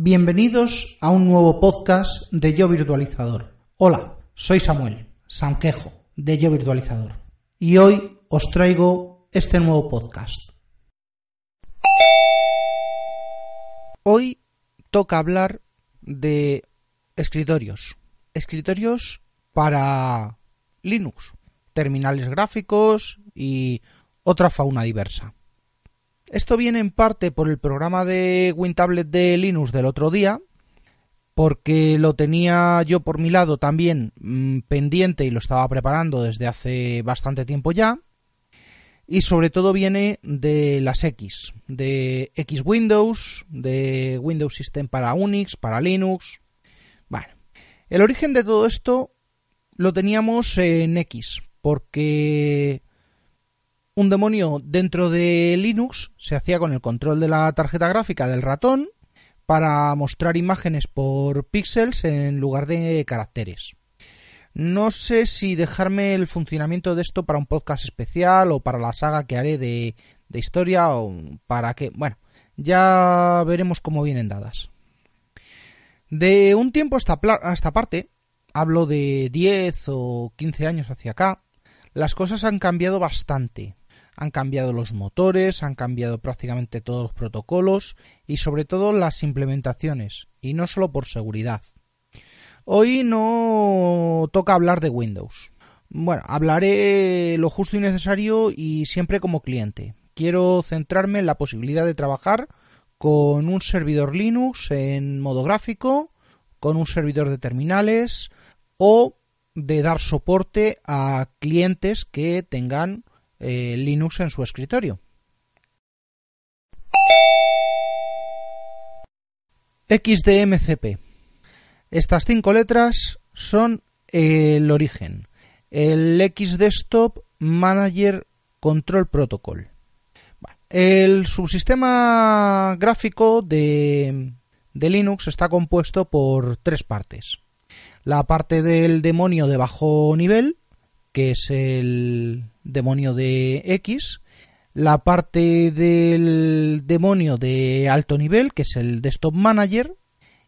Bienvenidos a un nuevo podcast de Yo Virtualizador. Hola, soy Samuel Sanquejo de Yo Virtualizador y hoy os traigo este nuevo podcast. Hoy toca hablar de escritorios. Escritorios para Linux, terminales gráficos y otra fauna diversa. Esto viene en parte por el programa de WinTablet de Linux del otro día, porque lo tenía yo por mi lado también mmm, pendiente y lo estaba preparando desde hace bastante tiempo ya. Y sobre todo viene de las X, de X Windows, de Windows System para Unix, para Linux. Bueno, el origen de todo esto lo teníamos en X, porque un demonio dentro de Linux se hacía con el control de la tarjeta gráfica del ratón para mostrar imágenes por píxeles en lugar de caracteres. No sé si dejarme el funcionamiento de esto para un podcast especial o para la saga que haré de, historia o para que... Bueno, ya veremos cómo vienen dadas. De un tiempo hasta, esta parte, hablo de 10 o 15 años hacia acá, las cosas han cambiado bastante han cambiado los motores, han cambiado prácticamente todos los protocolos y sobre todo las implementaciones, y no solo por seguridad. Hoy no toca hablar de Windows. Bueno, hablaré lo justo y necesario y siempre como cliente. Quiero centrarme en la posibilidad de trabajar con un servidor Linux en modo gráfico, con un servidor de terminales o de dar soporte a clientes que tengan eh, Linux en su escritorio. XDMCP. Estas cinco letras son el origen. El Xdesktop Manager Control Protocol. El subsistema gráfico de, de Linux está compuesto por tres partes. La parte del demonio de bajo nivel, que es el demonio de X, la parte del demonio de alto nivel, que es el Desktop Manager,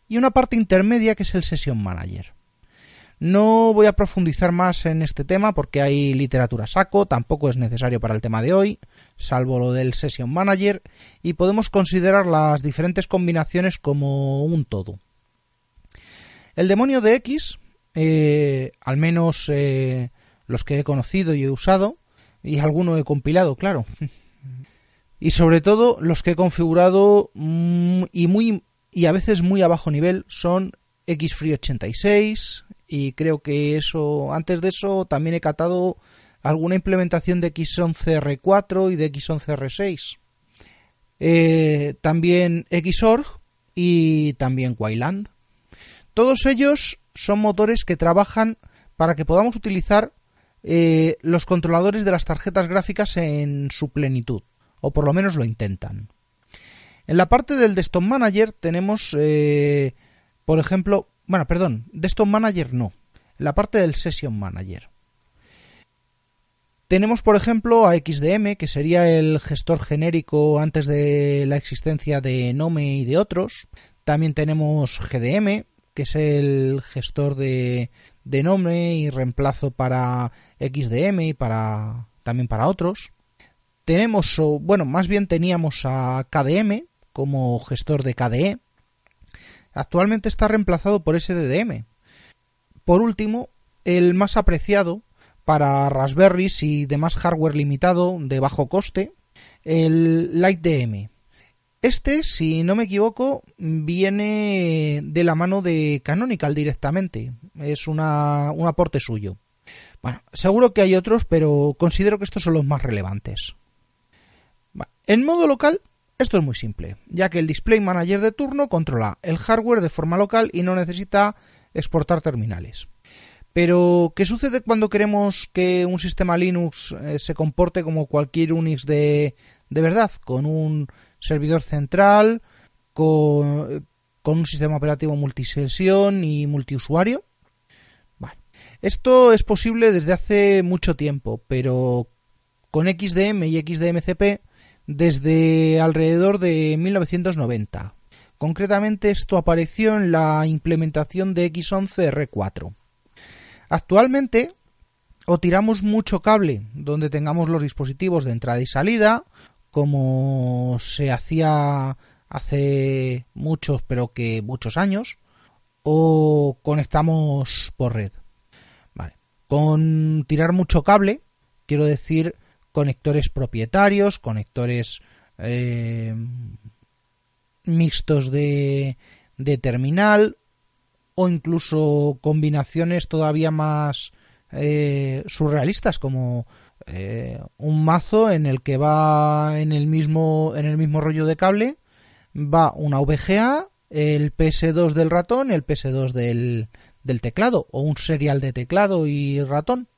y una parte intermedia, que es el Session Manager. No voy a profundizar más en este tema porque hay literatura saco, tampoco es necesario para el tema de hoy, salvo lo del Session Manager, y podemos considerar las diferentes combinaciones como un todo. El demonio de X, eh, al menos eh, los que he conocido y he usado, y alguno he compilado, claro. Y sobre todo los que he configurado mm, y muy y a veces muy a bajo nivel son XFree86 y creo que eso antes de eso también he catado alguna implementación de X11R4 y de X11R6. Eh, también Xorg y también Wayland. Todos ellos son motores que trabajan para que podamos utilizar eh, los controladores de las tarjetas gráficas en su plenitud, o por lo menos lo intentan. En la parte del Desktop Manager tenemos, eh, por ejemplo, bueno, perdón, Desktop Manager no, la parte del Session Manager. Tenemos, por ejemplo, a XDM, que sería el gestor genérico antes de la existencia de Nome y de otros. También tenemos GDM, que es el gestor de, de nombre y reemplazo para XDM y para también para otros. Tenemos, bueno, más bien teníamos a KDM como gestor de KDE. Actualmente está reemplazado por SDDM. Por último, el más apreciado para Raspberries y demás hardware limitado de bajo coste, el LightDM. Este, si no me equivoco, viene de la mano de Canonical directamente. Es un aporte suyo. Bueno, seguro que hay otros, pero considero que estos son los más relevantes. En modo local, Esto es muy simple, ya que el Display Manager de turno controla el hardware de forma local y no necesita exportar terminales. Pero, ¿qué sucede cuando queremos que un sistema Linux eh, se comporte como cualquier Unix de, de verdad? Con un servidor central, con, con un sistema operativo multisesión y multiusuario. Esto es posible desde hace mucho tiempo, pero con XDM y XDMCP desde alrededor de 1990. Concretamente esto apareció en la implementación de X11R4. Actualmente o tiramos mucho cable donde tengamos los dispositivos de entrada y salida, como se hacía hace muchos, pero que muchos años, o conectamos por red. Vale. Con tirar mucho cable, quiero decir conectores propietarios, conectores eh, mixtos de, de terminal o incluso combinaciones todavía más eh, surrealistas como eh, un mazo en el que va en el mismo en el mismo rollo de cable va una VGA el PS2 del ratón el PS2 del, del teclado o un serial de teclado y ratón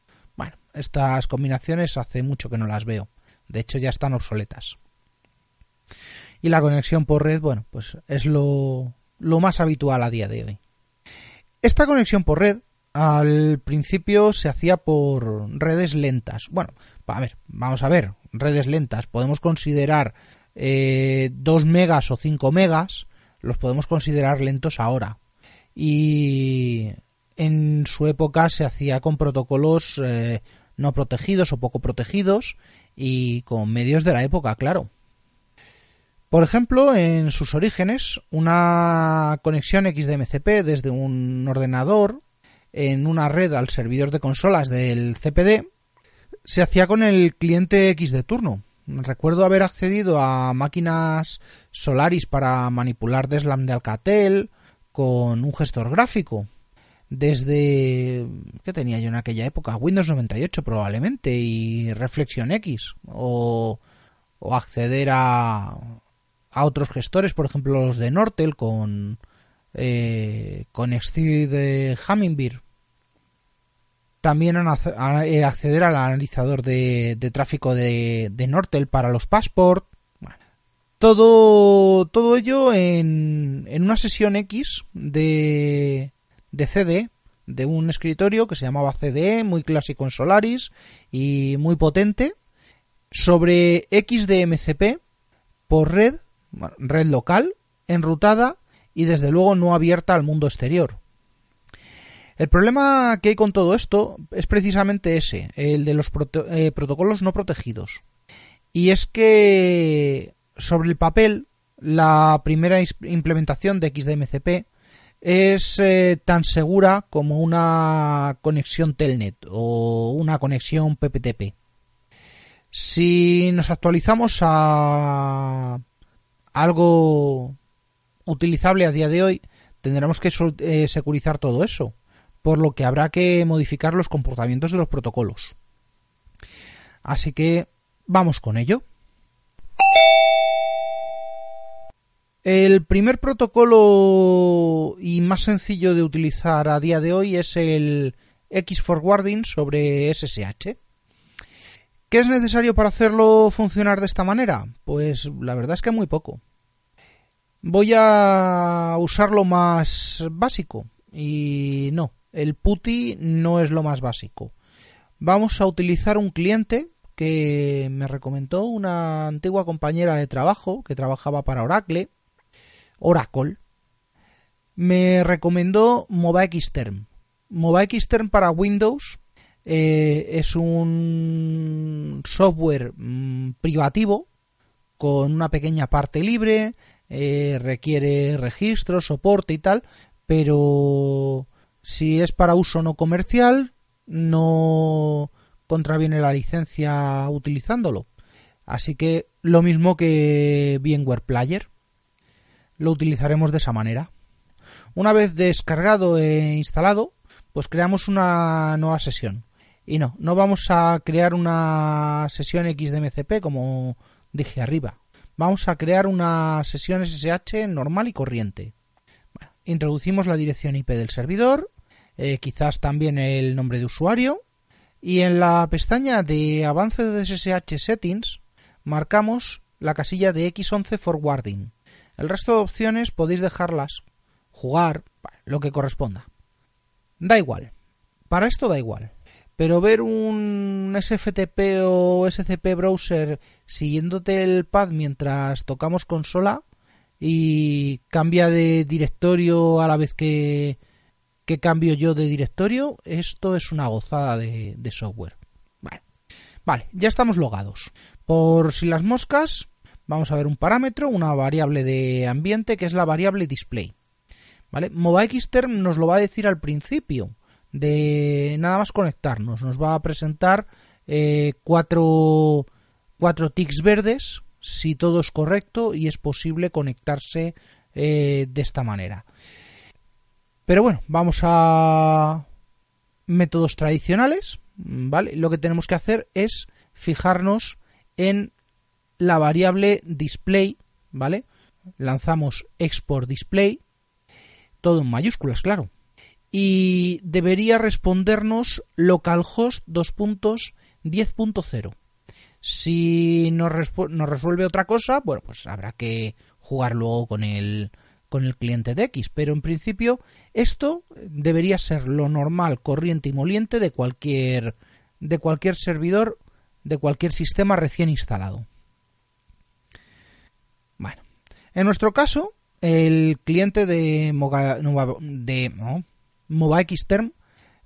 estas combinaciones hace mucho que no las veo. De hecho, ya están obsoletas. Y la conexión por red, bueno, pues es lo, lo más habitual a día de hoy. Esta conexión por red al principio se hacía por redes lentas. Bueno, a ver, vamos a ver, redes lentas. Podemos considerar eh, 2 megas o 5 megas, los podemos considerar lentos ahora. Y en su época se hacía con protocolos eh, no protegidos o poco protegidos y con medios de la época, claro. Por ejemplo, en sus orígenes, una conexión XDMCP desde un ordenador en una red al servidor de consolas del CPD se hacía con el cliente X de turno. Recuerdo haber accedido a máquinas Solaris para manipular Deslam de Alcatel con un gestor gráfico desde ¿qué tenía yo en aquella época? Windows 98 probablemente y Reflexion X o, o acceder a, a otros gestores, por ejemplo los de Nortel con eh, con de Hummingbird. También eh, acceder al analizador de, tráfico de, Nortel para los Passport. todo, todo ello en, en una sesión X de, de CD de un escritorio que se llamaba CDE, muy clásico en Solaris y muy potente, sobre XDMCP por red, red local, enrutada y desde luego no abierta al mundo exterior. El problema que hay con todo esto es precisamente ese, el de los eh, protocolos no protegidos. Y es que sobre el papel la primera implementación de XDMCP es eh, tan segura como una conexión Telnet o una conexión PPTP. Si nos actualizamos a algo utilizable a día de hoy, tendremos que eh, securizar todo eso, por lo que habrá que modificar los comportamientos de los protocolos. Así que vamos con ello. El primer protocolo y más sencillo de utilizar a día de hoy es el X-Forwarding sobre SSH. ¿Qué es necesario para hacerlo funcionar de esta manera? Pues la verdad es que muy poco. Voy a usar lo más básico y no, el PuTTY no es lo más básico. Vamos a utilizar un cliente que me recomendó una antigua compañera de trabajo que trabajaba para Oracle Oracle, me recomendó MobaXterm. MobaXterm para Windows eh, es un software mm, privativo con una pequeña parte libre, eh, requiere registro, soporte y tal, pero si es para uso no comercial, no contraviene la licencia utilizándolo. Así que lo mismo que VMware Player lo utilizaremos de esa manera. Una vez descargado e instalado, pues creamos una nueva sesión. Y no, no vamos a crear una sesión XDMCP como dije arriba. Vamos a crear una sesión SSH normal y corriente. introducimos la dirección IP del servidor, eh, quizás también el nombre de usuario, y en la pestaña de avance de SSH Settings marcamos la casilla de X11 Forwarding. El resto de opciones podéis dejarlas, jugar, lo que corresponda. Da igual. Para esto da igual. Pero ver un SFTP o SCP browser siguiéndote el pad mientras tocamos consola y cambia de directorio a la vez que, que cambio yo de directorio, esto es una gozada de, software. Vale. ya estamos logados. Por si las moscas, vamos a ver un parámetro, una variable de ambiente que es la variable display. ¿Vale? MobaXterm nos lo va a decir al principio de nada más conectarnos. Nos va a presentar eh, cuatro, cuatro ticks verdes si todo es correcto y es posible conectarse eh, de esta manera. Pero bueno, vamos a métodos tradicionales, ¿vale? Lo que tenemos que hacer es fijarnos en la variable display, ¿vale? Lanzamos export display, todo en mayúsculas, claro y debería respondernos localhost 2.10.0. Si nos, resuelve otra cosa, bueno, pues habrá que jugar luego con el, con el cliente de X, pero en principio esto debería ser lo normal, corriente y moliente de cualquier, de cualquier servidor, de cualquier sistema recién instalado. Bueno, en nuestro caso, el cliente de, de, MobaXterm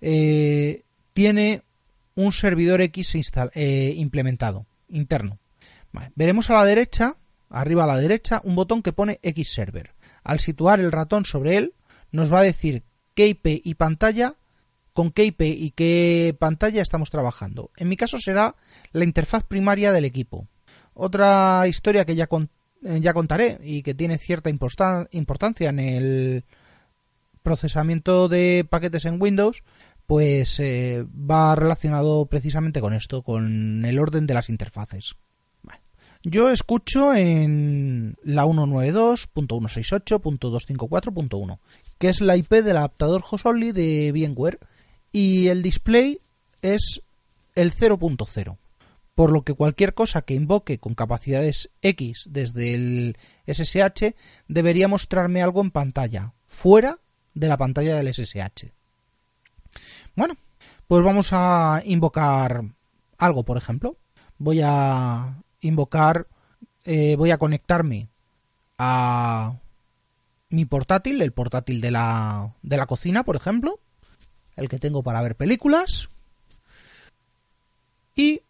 eh, tiene un servidor X eh, implementado, interno. Veremos a la derecha, arriba a la derecha, un botón que pone X Server. Al situar el ratón sobre él, nos va a decir qué IP y pantalla, con qué IP y qué pantalla estamos trabajando. En mi caso será la interfaz primaria del equipo. Otra historia que ya, eh, ya contaré y que tiene cierta importancia en el procesamiento de paquetes en Windows, pues eh, va relacionado precisamente con esto, con el orden de las interfaces. Yo escucho en la 192.168.254.1, que es la IP del adaptador host only de VMware, y el display es el 0.0 por lo que cualquier cosa que invoque con capacidades X desde el SSH debería mostrarme algo en pantalla, fuera de la pantalla del SSH. Bueno, pues vamos a invocar algo, por ejemplo. Voy a invocar, eh, voy a conectarme a mi portátil, el portátil de la, de la cocina, por ejemplo, el que tengo para ver películas. Y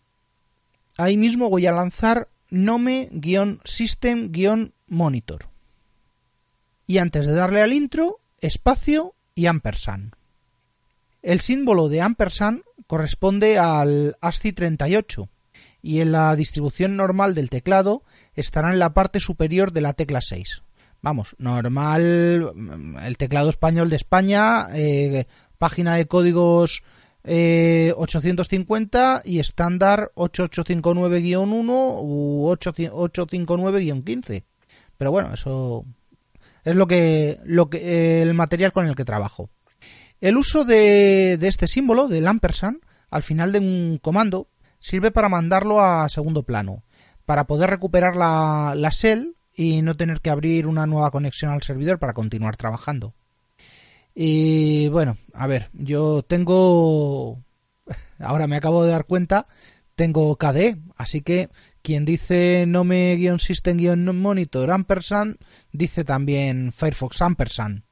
ahí mismo voy a lanzar nome-system-monitor. Y antes de darle al intro, espacio y ampersand. El símbolo de ampersand corresponde al ASCII 38 y en la distribución normal del teclado estará en la parte superior de la tecla 6. Vamos, normal, el teclado español de España, eh, página de códigos 850 eh, y estándar 8859-1 u 859-15. Pero bueno, eso es lo que, lo que el material con el que trabajo. El uso de, este símbolo, del ampersand, al final de un comando, sirve para mandarlo a segundo plano, para poder recuperar la, la shell y no tener que abrir una nueva conexión al servidor para continuar trabajando. Y bueno, a ver, yo tengo, ahora me acabo de dar cuenta, tengo KDE, así que quien dice nome-system-monitor ampersand dice también Firefox ampersand.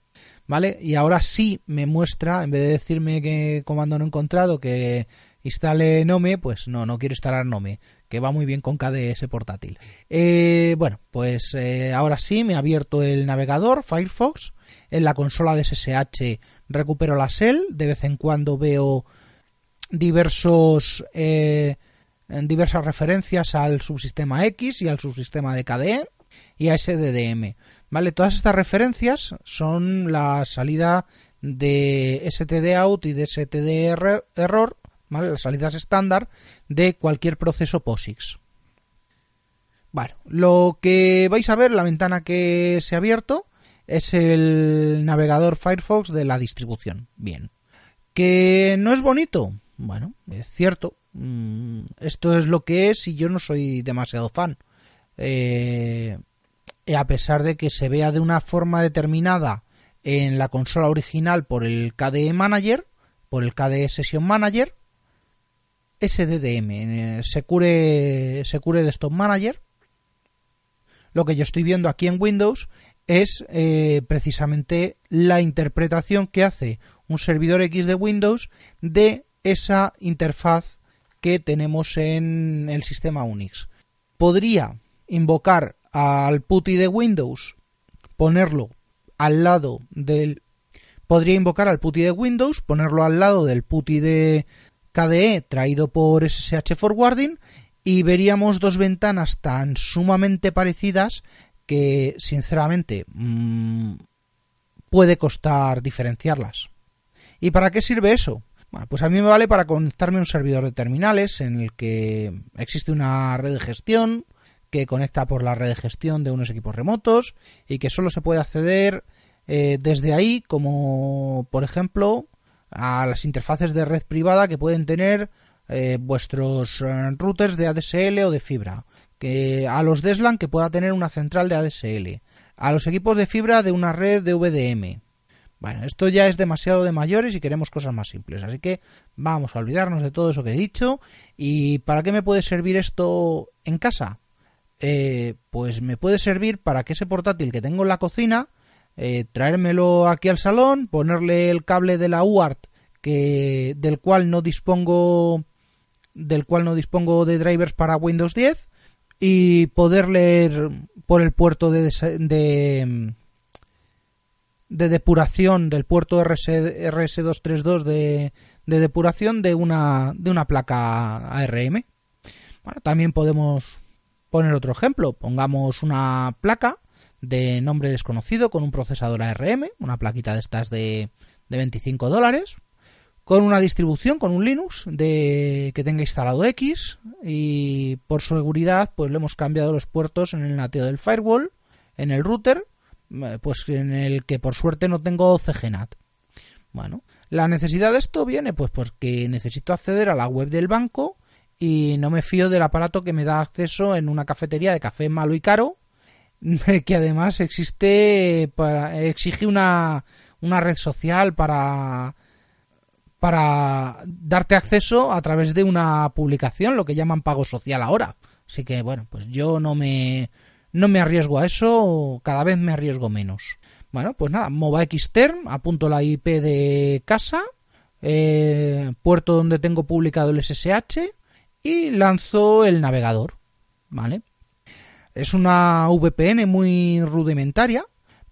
¿Vale? Y ahora sí me muestra, en vez de decirme que comando no encontrado, que instale Nome, pues no, no quiero instalar Nome, que va muy bien con KDS portátil. Eh, bueno, pues eh, ahora sí me ha abierto el navegador Firefox. En la consola de SSH recupero la shell. De vez en cuando veo diversos eh, en diversas referencias al subsistema X y al subsistema de KDE y a SDDM. ¿Vale? Todas estas referencias son la salida de STD out y de STD error, ¿vale? Las salidas estándar de cualquier proceso POSIX. Bueno, lo que vais a ver, la ventana que se ha abierto, es el navegador Firefox de la distribución. Bien. ¿Que no es bonito? Bueno, es cierto. Mm, esto es lo que es y yo no soy demasiado fan. Eh, a pesar de que se vea de una forma determinada en la consola original por el KDE Manager, por el KDE Session Manager, SDDM, Secure, Secure Desktop Manager, lo que yo estoy viendo aquí en Windows es eh, precisamente la interpretación que hace un servidor X de Windows de esa interfaz que tenemos en el sistema Unix. Podría invocar al PuTTY de Windows, ponerlo al lado del podría invocar al PuTTY de Windows, ponerlo al lado del PuTTY de KDE traído por SSH Forwarding y veríamos dos ventanas tan sumamente parecidas que sinceramente mmm, puede costar diferenciarlas. ¿Y para qué sirve eso? Pues a mí me vale para conectarme a un servidor de terminales en el que existe una red de gestión que conecta por la red de gestión de unos equipos remotos y que solo se puede acceder eh, desde ahí, como por ejemplo a las interfaces de red privada que pueden tener eh, vuestros eh, routers de ADSL o de fibra, a los DESLAN que pueda tener una central de ADSL, a los equipos de fibra de una red de VDM. Bueno, esto ya es demasiado de mayores y queremos cosas más simples, así que vamos a olvidarnos de todo eso que he dicho. ¿Y para qué me puede servir esto en casa? Eh, pues me puede servir para que ese portátil que tengo en la cocina, eh, traérmelo aquí al salón, ponerle el cable de la UART que, del cual no dispongo del cual no dispongo de drivers para Windows 10 y poder leer por el puerto de, de, de depuración del puerto RS, RS232 de, de, depuración de una, de una placa ARM. Bueno, también podemos poner otro ejemplo. Pongamos una placa de nombre desconocido con un procesador ARM, una plaquita de estas de, de 25 dólares con una distribución, con un Linux de que tenga instalado X y por seguridad pues le hemos cambiado los puertos en el nateo del firewall, en el router, pues en el que por suerte no tengo CGNAT. Bueno, la necesidad de esto viene pues porque necesito acceder a la web del banco y no me fío del aparato que me da acceso en una cafetería de café malo y caro que además existe para exige una una red social para para darte acceso a través de una publicación, lo que llaman pago social ahora. Así que bueno, pues yo no me no me arriesgo a eso, cada vez me arriesgo menos. Bueno, pues nada, MOBA Xterm, apunto la IP de casa, eh, puerto donde tengo publicado el SSH y lanzo el navegador, ¿vale? Es una VPN muy rudimentaria,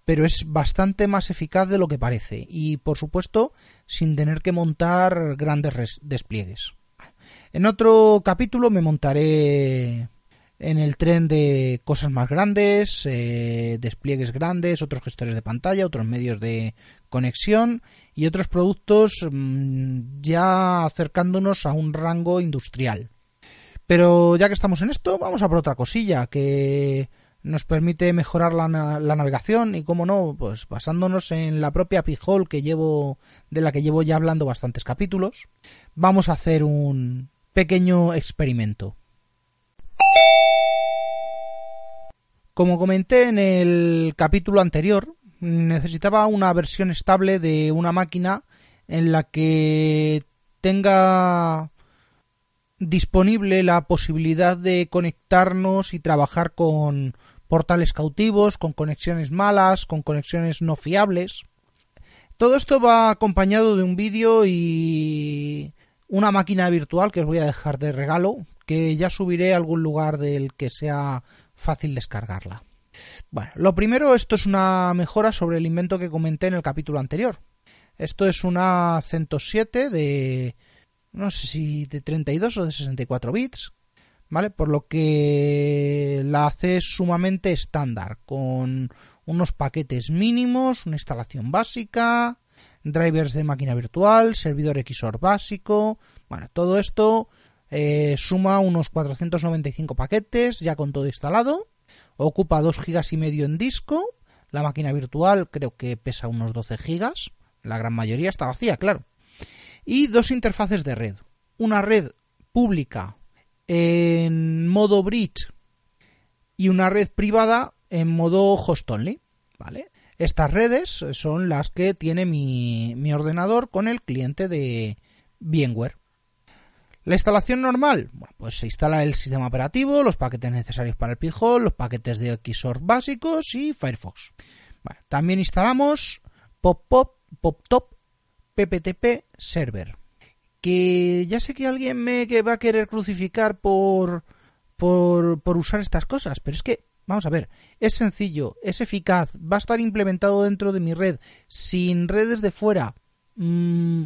pero es bastante más eficaz de lo que parece y por supuesto sin tener que montar grandes despliegues. En otro capítulo me montaré en el tren de cosas más grandes, eh, despliegues grandes, otros gestores de pantalla, otros medios de conexión y otros productos mm, ya acercándonos a un rango industrial. Pero ya que estamos en esto, vamos a por otra cosilla que nos permite mejorar la, navegación y como no, pues basándonos en la propia Pijol que llevo de la que llevo ya hablando bastantes capítulos, vamos a hacer un pequeño experimento. Como comenté en el capítulo anterior, necesitaba una versión estable de una máquina en la que tenga disponible la posibilidad de conectarnos y trabajar con portales cautivos, con conexiones malas, con conexiones no fiables. Todo esto va acompañado de un vídeo y una máquina virtual que os voy a dejar de regalo, que ya subiré a algún lugar del que sea fácil descargarla. Bueno, lo primero, esto es una mejora sobre el invento que comenté en el capítulo anterior. Esto es una CentOS 7 de no sé si de 32 o de 64 bits ¿vale? Por lo que la hace sumamente estándar, con unos paquetes mínimos, una instalación básica, drivers de máquina virtual, servidor XOR básico, bueno, todo esto Eh, suma unos 495 paquetes ya con todo instalado. Ocupa 2 gigas y medio en disco. La máquina virtual creo que pesa unos 12 gigas. La gran mayoría está vacía, claro. Y dos interfaces de red. Una red pública en modo bridge y una red privada en modo host only. ¿Vale? Estas redes son las que tiene mi, mi ordenador con el cliente de VMware. La instalación normal, bueno, pues se instala el sistema operativo, los paquetes necesarios para el Pijol, los paquetes de Xorg básicos y Firefox. también instalamos PopPop, PopTop, PPTP Server. Que ya sé que alguien me va a querer crucificar por, por, por usar estas cosas, pero es que Vamos a ver, es sencillo, es eficaz, va a estar implementado dentro de mi red, sin redes de fuera. Mm,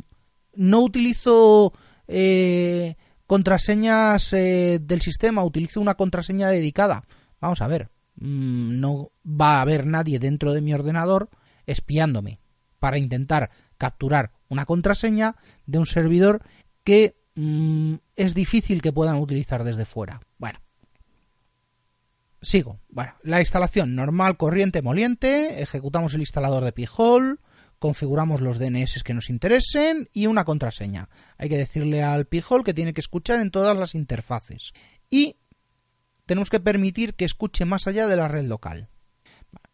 no utilizo eh, contraseñas eh, del sistema, utilizo una contraseña dedicada. Vamos a ver, mm, no va a haber nadie dentro de mi ordenador espiándome para intentar capturar una contraseña de un servidor que mm, es difícil que puedan utilizar desde fuera. Bueno, sigo. Bueno, la instalación normal, corriente, moliente, ejecutamos el instalador de Pi-hole, configuramos los DNS que nos interesen y una contraseña. Hay que decirle al Pi-hole que tiene que escuchar en todas las interfaces. Y tenemos que permitir que escuche más allá de la red local.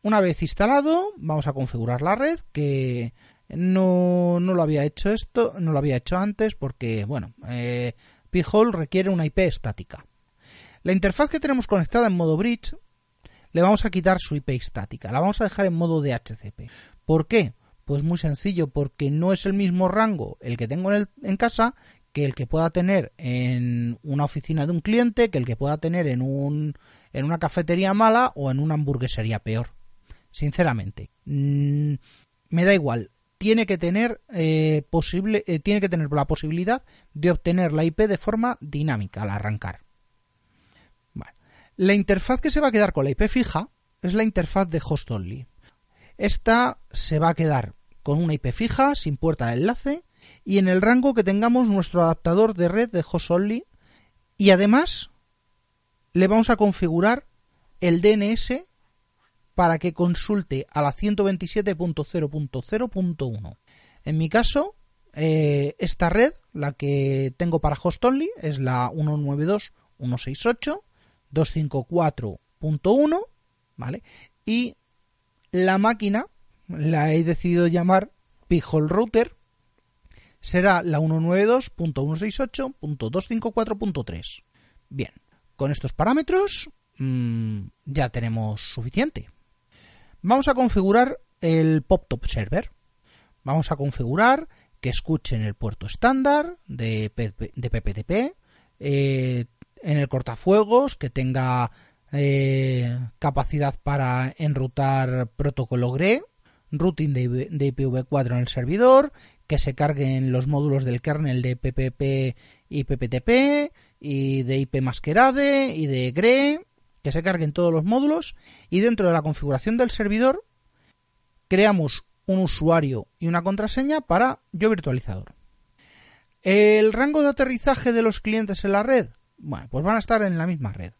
Una vez instalado, vamos a configurar la red, que no, no lo había hecho esto, no lo había hecho antes, porque, bueno, eh, Pi-hole requiere una IP estática. La interfaz que tenemos conectada en modo bridge le vamos a quitar su IP estática, la vamos a dejar en modo DHCP. ¿Por qué? Pues muy sencillo, porque no es el mismo rango el que tengo en, en casa que el que pueda tener en una oficina de un cliente, que el que pueda tener en, un, en una cafetería mala o en una hamburguesería peor. Sinceramente, mm, me da igual. Tiene que tener eh, posible, eh, tiene que tener la posibilidad de obtener la IP de forma dinámica al arrancar. La interfaz que se va a quedar con la IP fija es la interfaz de host only. Esta se va a quedar con una IP fija, sin puerta de enlace, y en el rango que tengamos nuestro adaptador de red de host only. Y además le vamos a configurar el DNS para que consulte a la 127.0.0.1. En mi caso, eh, esta red, la que tengo para host only, es la 192.168 254.1, ¿vale? Y la máquina la he decidido llamar Pijol Router, será la 192.168.254.3. Bien, con estos parámetros mmm, ya tenemos suficiente. Vamos a configurar el PopTop Server. Vamos a configurar que escuche en el puerto estándar de, de PPTP, eh, en el cortafuegos, que tenga eh, capacidad para enrutar protocolo GRE, routing de, IPv4 en el servidor, que se carguen los módulos del kernel de PPP y PPTP, y de IP masquerade y de GRE, que se carguen todos los módulos, y dentro de la configuración del servidor creamos un usuario y una contraseña para yo virtualizador. El rango de aterrizaje de los clientes en la red, bueno, pues van a estar en la misma red.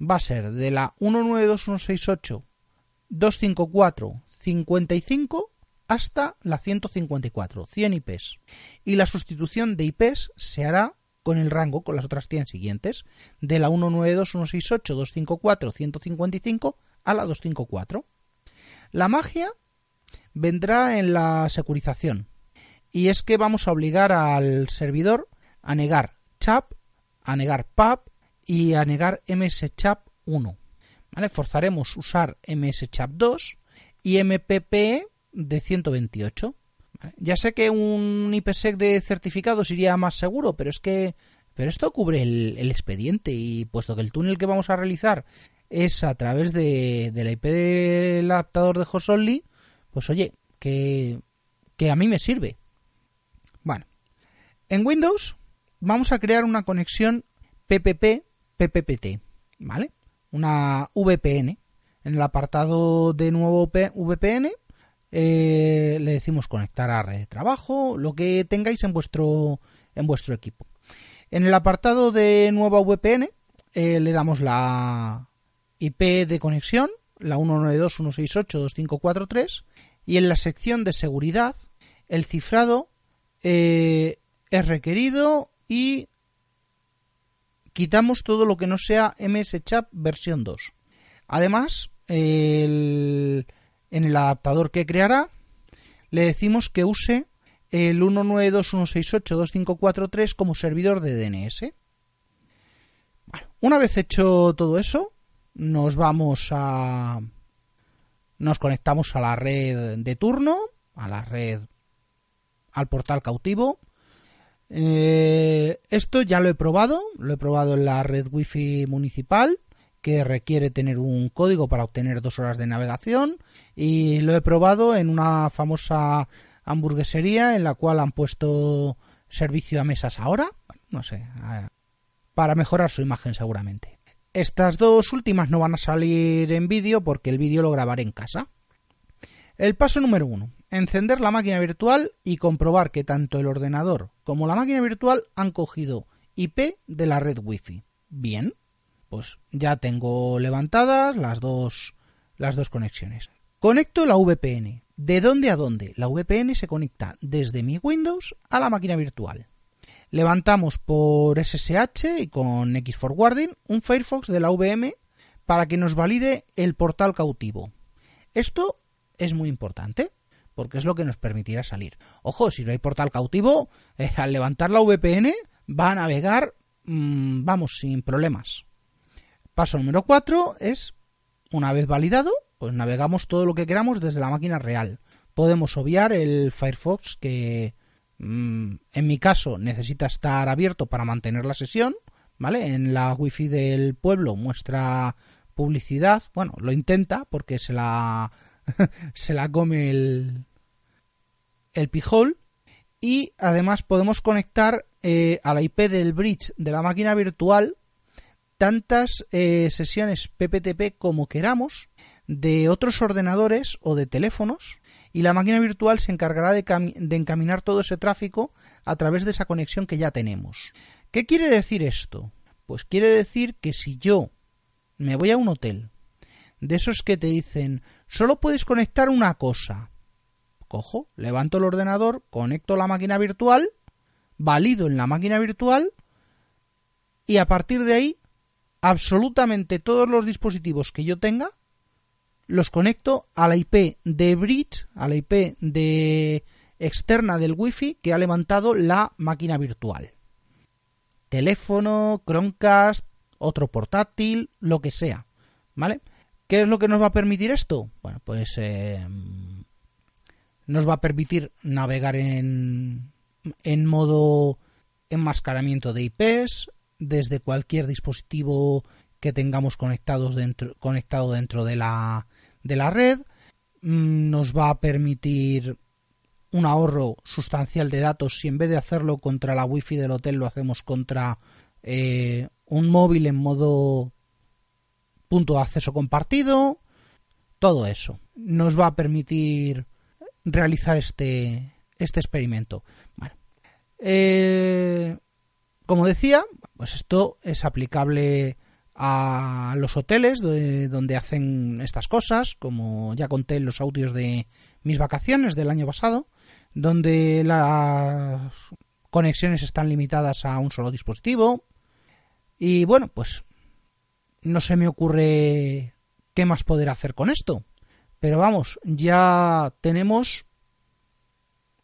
Va a ser de la 192.168.254.55 hasta la 154, 100 IPs. Y la sustitución de IPs se hará con el rango, con las otras 100 siguientes, de la 192.168.254.155 a la 254. La magia vendrá en la securización. Y es que vamos a obligar al servidor a negar CHAP a negar PAP y a negar MSCHAP 1. ¿Vale? Forzaremos usar MSCHAP 2 y MPP de 128. Ya sé que un IPsec de certificados iría más seguro, pero es que pero esto cubre el, expediente y puesto que el túnel que vamos a realizar es a través de, la IP del adaptador de Only, pues oye, que, que a mí me sirve. Bueno, en Windows vamos a crear una conexión PPP PPPT, ¿vale? Una VPN. En el apartado de nuevo VPN eh, le decimos conectar a red de trabajo, lo que tengáis en vuestro en vuestro equipo. En el apartado de nueva VPN eh, le damos la IP de conexión, la 192.168.2543, y en la sección de seguridad el cifrado eh, es requerido y quitamos todo lo que no sea MSCHAP versión 2. Además, en el adaptador que creará, le decimos que use el 192.168.2543 como servidor de DNS. una vez hecho todo eso, nos vamos a... Nos conectamos a la red de turno, a la red, al portal cautivo. Eh, esto ya lo he probado, lo he probado en la red wifi municipal que requiere tener un código para obtener dos horas de navegación y lo he probado en una famosa hamburguesería en la cual han puesto servicio a mesas ahora, no sé, para mejorar su imagen seguramente. Estas dos últimas no van a salir en vídeo porque el vídeo lo grabaré en casa. El paso número uno. Encender la máquina virtual y comprobar que tanto el ordenador como la máquina virtual han cogido IP de la red Wi-Fi. Bien, pues ya tengo levantadas las dos, las dos conexiones. Conecto la VPN. ¿De dónde a dónde? La VPN se conecta desde mi Windows a la máquina virtual. Levantamos por SSH y con Xforwarding un Firefox de la VM para que nos valide el portal cautivo. Esto es muy importante porque es lo que nos permitirá salir. Ojo, si no hay portal cautivo, eh, al levantar la VPN va a navegar, mm, vamos, sin problemas. Paso número 4 es, una vez validado, pues navegamos todo lo que queramos desde la máquina real. Podemos obviar el Firefox que mm, en mi caso necesita estar abierto para mantener la sesión, ¿vale? En la wifi del pueblo muestra publicidad, bueno, lo intenta porque se la se la come el el pijol y además podemos conectar eh, a la IP del bridge de la máquina virtual tantas eh, sesiones PPTP como queramos de otros ordenadores o de teléfonos y la máquina virtual se encargará de, de, encaminar todo ese tráfico a través de esa conexión que ya tenemos. ¿Qué quiere decir esto? Pues quiere decir que si yo me voy a un hotel, de esos que te dicen solo puedes conectar una cosa, cojo, levanto el ordenador, conecto la máquina virtual, valido en la máquina virtual y a partir de ahí absolutamente todos los dispositivos que yo tenga los conecto a la IP de bridge, a la IP de externa del wifi que ha levantado la máquina virtual. Teléfono, Chromecast, otro portátil, lo que sea. ¿Vale? ¿Qué es lo que nos va a permitir esto? Bueno, pues eh, nos va a permitir navegar en, en modo enmascaramiento de IPs, desde cualquier dispositivo que tengamos conectados dentro, conectado dentro de la, de la red. Mm, nos va a permitir un ahorro sustancial de datos si en vez de hacerlo contra la wifi del hotel lo hacemos contra eh, un móvil en modo punto de acceso compartido. Todo eso nos va a permitir realizar este, este experimento. Eh, como decía, pues esto es aplicable a los hoteles donde hacen estas cosas, como ya conté en los audios de mis vacaciones del año pasado, donde las conexiones están limitadas a un solo dispositivo. Y bueno, pues no se me ocurre qué más poder hacer con esto. Pero vamos, ya tenemos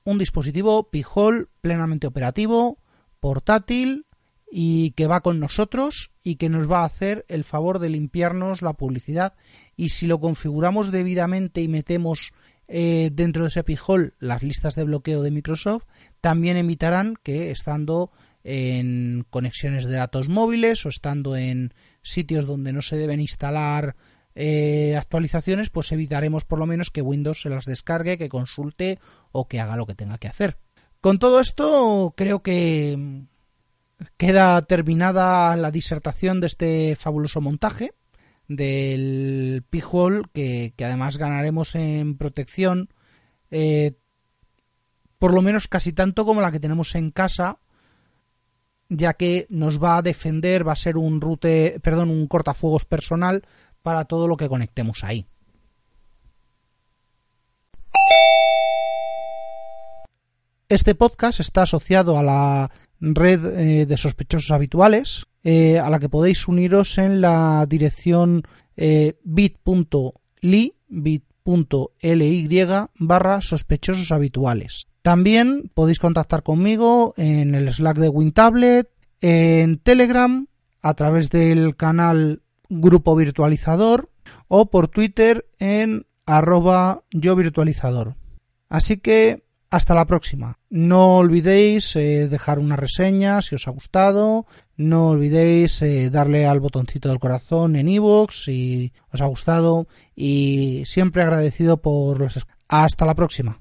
un dispositivo Pijol plenamente operativo, portátil y que va con nosotros y que nos va a hacer el favor de limpiarnos la publicidad y si lo configuramos debidamente y metemos eh, dentro de ese pijol las listas de bloqueo de Microsoft también emitarán que estando en conexiones de datos móviles o estando en sitios donde no se deben instalar eh, actualizaciones, pues evitaremos por lo menos que Windows se las descargue, que consulte o que haga lo que tenga que hacer. Con todo esto, creo que queda terminada la disertación de este fabuloso montaje del Pijol, que, que además ganaremos en protección, eh, por lo menos casi tanto como la que tenemos en casa, ya que nos va a defender, va a ser un rute, perdón, un cortafuegos personal para todo lo que conectemos ahí. Este podcast está asociado a la red eh, de sospechosos habituales, eh, a la que podéis uniros en la dirección eh, bit.ly, bit.ly barra sospechosos habituales. También podéis contactar conmigo en el Slack de WinTablet, en Telegram, a través del canal Grupo Virtualizador o por Twitter en arroba yo virtualizador. Así que hasta la próxima. No olvidéis eh, dejar una reseña si os ha gustado. No olvidéis eh, darle al botoncito del corazón en iVoox si os ha gustado. Y siempre agradecido por los... Hasta la próxima.